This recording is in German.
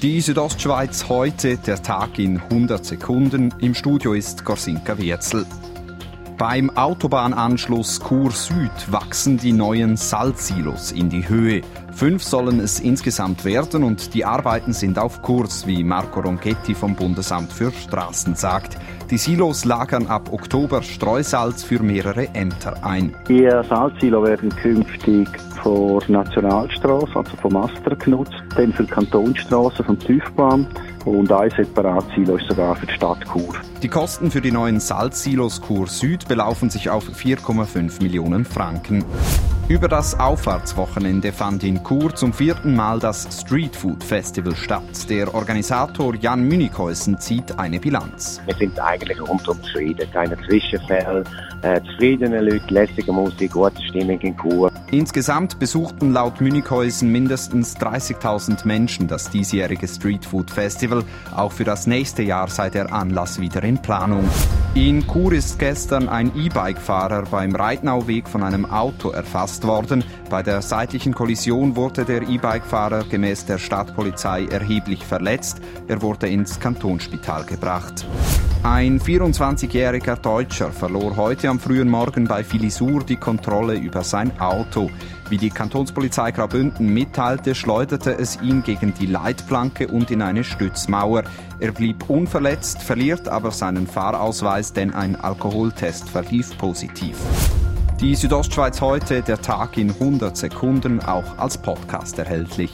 Die Südostschweiz heute, der Tag in 100 Sekunden. Im Studio ist Gorsinka Wirzel. Beim Autobahnanschluss Chur Süd wachsen die neuen Salzsilos in die Höhe. Fünf sollen es insgesamt werden und die Arbeiten sind auf Kurs, wie Marco Ronchetti vom Bundesamt für Straßen sagt. Die Silos lagern ab Oktober Streusalz für mehrere Ämter ein. Die Salzsilo werden künftig von Nationalstraße, also vom Aster genutzt, dann für Kantonsstraße vom Tiefbahn und ein Separatsilo ist sogar für die Stadt Chur. Die Kosten für die neuen Salzsilos Chur Süd belaufen sich auf 4,5 Millionen Franken. Über das Auffahrtswochenende fand in Chur zum vierten Mal das Street Food Festival statt. Der Organisator Jan Münikhäusen zieht eine Bilanz. Wir sind eigentlich rundum zufrieden. Keine Zwischenfälle, äh, zufriedene Leute, lässige Musik, gute Stimmung in Chur. Insgesamt besuchten laut Münikhäusen mindestens 30.000 Menschen das diesjährige Street Food Festival. Auch für das nächste Jahr sei der Anlass wieder in Planung. In Chur ist gestern ein E-Bike-Fahrer beim Reitnauweg von einem Auto erfasst worden. Bei der seitlichen Kollision wurde der E-Bike-Fahrer gemäß der Stadtpolizei erheblich verletzt. Er wurde ins Kantonsspital gebracht. Ein 24-jähriger Deutscher verlor heute am frühen Morgen bei Filisur die Kontrolle über sein Auto. Wie die Kantonspolizei Graubünden mitteilte, schleuderte es ihn gegen die Leitplanke und in eine Stützmauer. Er blieb unverletzt, verliert aber seinen Fahrausweis, denn ein Alkoholtest verlief positiv. Die Südostschweiz heute, der Tag in 100 Sekunden, auch als Podcast erhältlich.